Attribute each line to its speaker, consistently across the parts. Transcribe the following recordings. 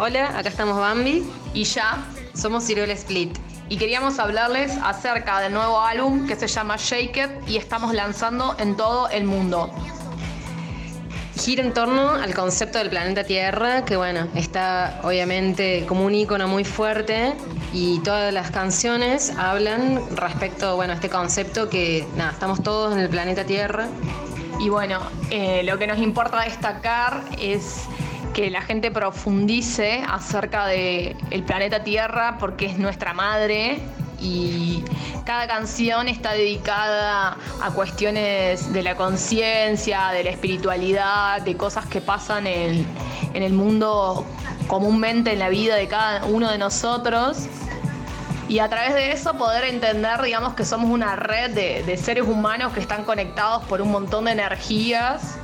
Speaker 1: Hola, acá estamos Bambi.
Speaker 2: Y ya
Speaker 1: Somos Ciruela Split.
Speaker 2: y queríamos hablarles acerca del nuevo álbum que se llama Shake It y estamos lanzando en todo el mundo.
Speaker 1: Gira en torno al concepto del planeta Tierra, que bueno, está obviamente como un icono muy fuerte y todas las canciones hablan respecto bueno, a este concepto que nada, estamos todos en el planeta Tierra.
Speaker 2: Y bueno, eh, lo que nos importa destacar es que la gente profundice acerca del el planeta Tierra porque es nuestra madre y cada canción está dedicada a cuestiones de la conciencia, de la espiritualidad, de cosas que pasan en, en el mundo comúnmente en la vida de cada uno de nosotros. Y a través de eso poder entender, digamos, que somos una red de, de seres humanos que están conectados por un montón de energías.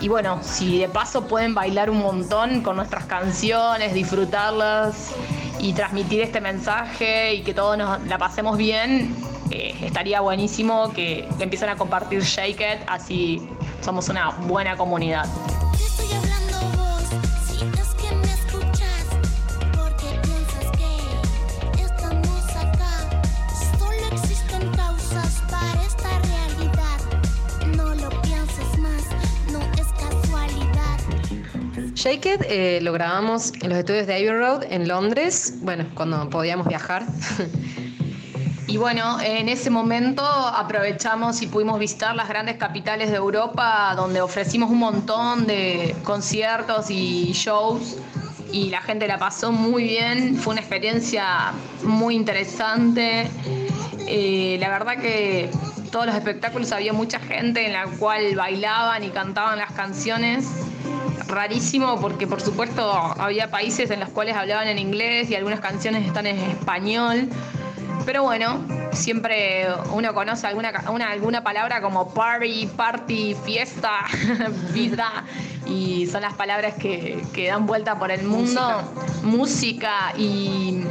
Speaker 2: Y bueno, si de paso pueden bailar un montón con nuestras canciones, disfrutarlas y transmitir este mensaje y que todos la pasemos bien, eh, estaría buenísimo que empiecen a compartir Shake It, así somos una buena comunidad.
Speaker 1: Shake It eh, lo grabamos en los estudios de Abbey Road en Londres, bueno, cuando podíamos viajar.
Speaker 2: Y bueno, en ese momento aprovechamos y pudimos visitar las grandes capitales de Europa, donde ofrecimos un montón de conciertos y shows y la gente la pasó muy bien, fue una experiencia muy interesante. Eh, la verdad que todos los espectáculos había mucha gente en la cual bailaban y cantaban las canciones. Rarísimo porque por supuesto había países en los cuales hablaban en inglés y algunas canciones están en español. Pero bueno, siempre uno conoce alguna, una- alguna palabra como party, party, fiesta, vida, y son las palabras que, que dan vuelta por el mundo. Música. y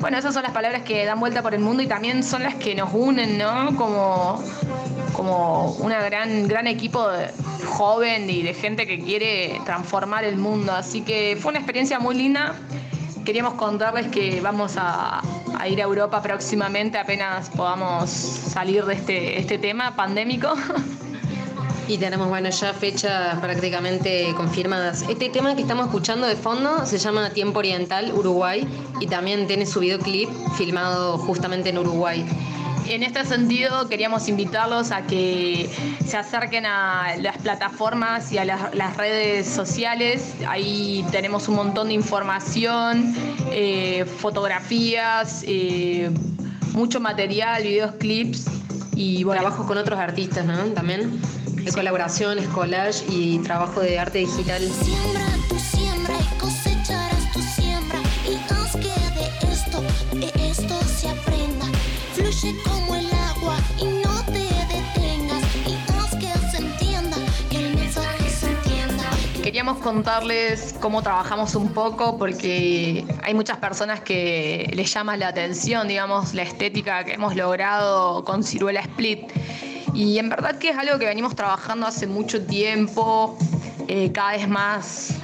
Speaker 2: bueno, esas son las palabras que dan vuelta por el mundo y también son las que nos unen, ¿no? Como, como una gran, gran equipo de- joven y de gente que quiere transformar el mundo. Así que fue una experiencia muy linda queríamos contarles que vamos a, a ir a Europa próximamente apenas podamos salir de este, este tema pandémico.
Speaker 1: Y tenemos, bueno, ya fechas prácticamente confirmadas. Este tema que estamos escuchando de fondo se llama Tiempo Oriental Uruguay y también tiene su videoclip filmado justamente en Uruguay.
Speaker 2: En este sentido, queríamos invitarlos a que se acerquen a las plataformas y a las, las redes sociales. Ahí tenemos un montón de información, eh, fotografías, eh, mucho material, videos, clips y bueno,
Speaker 1: Trabajos con otros artistas, ¿no? También. De colaboraciones, collage y trabajo de arte digital.
Speaker 3: Siembra tu siembra y cosecharás tu siembra. Y haz que de esto, de esto se aprenda. Fluye como el agua y no te detengas. Y haz que se entienda, que el mensaje se entienda.
Speaker 2: Queríamos contarles cómo trabajamos un poco porque hay muchas personas que les llama la atención, digamos, la estética que hemos logrado con Ciruela Split. Y en verdad que es algo que venimos trabajando hace mucho tiempo, eh, cada vez más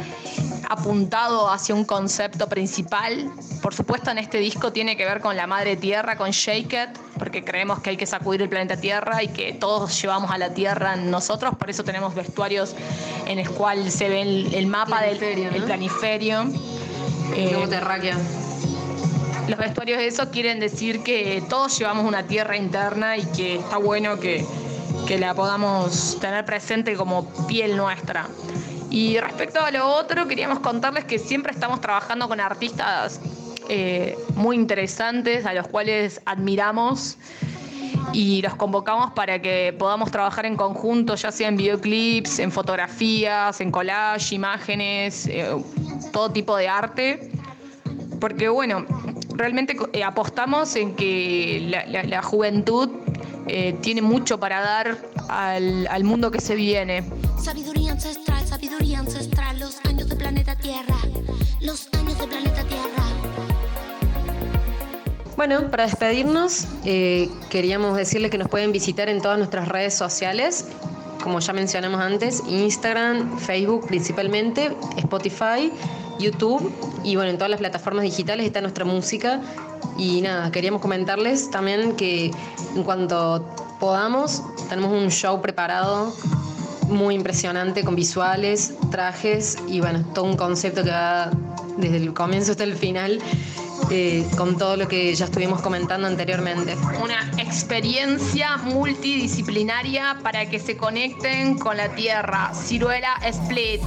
Speaker 2: apuntado hacia un concepto principal. Por supuesto, en este disco tiene que ver con la madre tierra, con Shake It, porque creemos que hay que sacudir el planeta Tierra y que todos llevamos a la Tierra nosotros, por eso tenemos vestuarios en el cual se ve el, el mapa
Speaker 1: Planiferio,
Speaker 2: del el
Speaker 1: ¿no?
Speaker 2: planiferio. Eh,
Speaker 1: terráquea.
Speaker 2: los vestuarios de eso quieren decir que todos llevamos una tierra interna y que está bueno que, que la podamos tener presente como piel nuestra. Y respecto a lo otro, queríamos contarles que siempre estamos trabajando con artistas eh, muy interesantes, a los cuales admiramos y los convocamos para que podamos trabajar en conjunto, ya sea en videoclips, en fotografías, en collage, imágenes, eh, todo tipo de arte porque bueno, realmente eh, apostamos en que la, juventud eh, tiene mucho para dar al, al mundo que se viene.
Speaker 3: Sabiduría ancestral, sabiduría ancestral. Los años de planeta Tierra. Los años de planeta Tierra.
Speaker 1: Bueno, para despedirnos, eh, queríamos decirles que nos pueden visitar en todas nuestras redes sociales, como ya mencionamos antes, Instagram, Facebook principalmente, Spotify YouTube y bueno, en todas las plataformas digitales está nuestra música. Y nada, queríamos comentarles también que en cuanto podamos, tenemos un show preparado muy impresionante con visuales, trajes y bueno, todo un concepto que va desde el comienzo hasta el final. eh, con todo lo que ya estuvimos comentando anteriormente.
Speaker 2: Una experiencia multidisciplinaria para que se conecten con la tierra. Ciruela Split.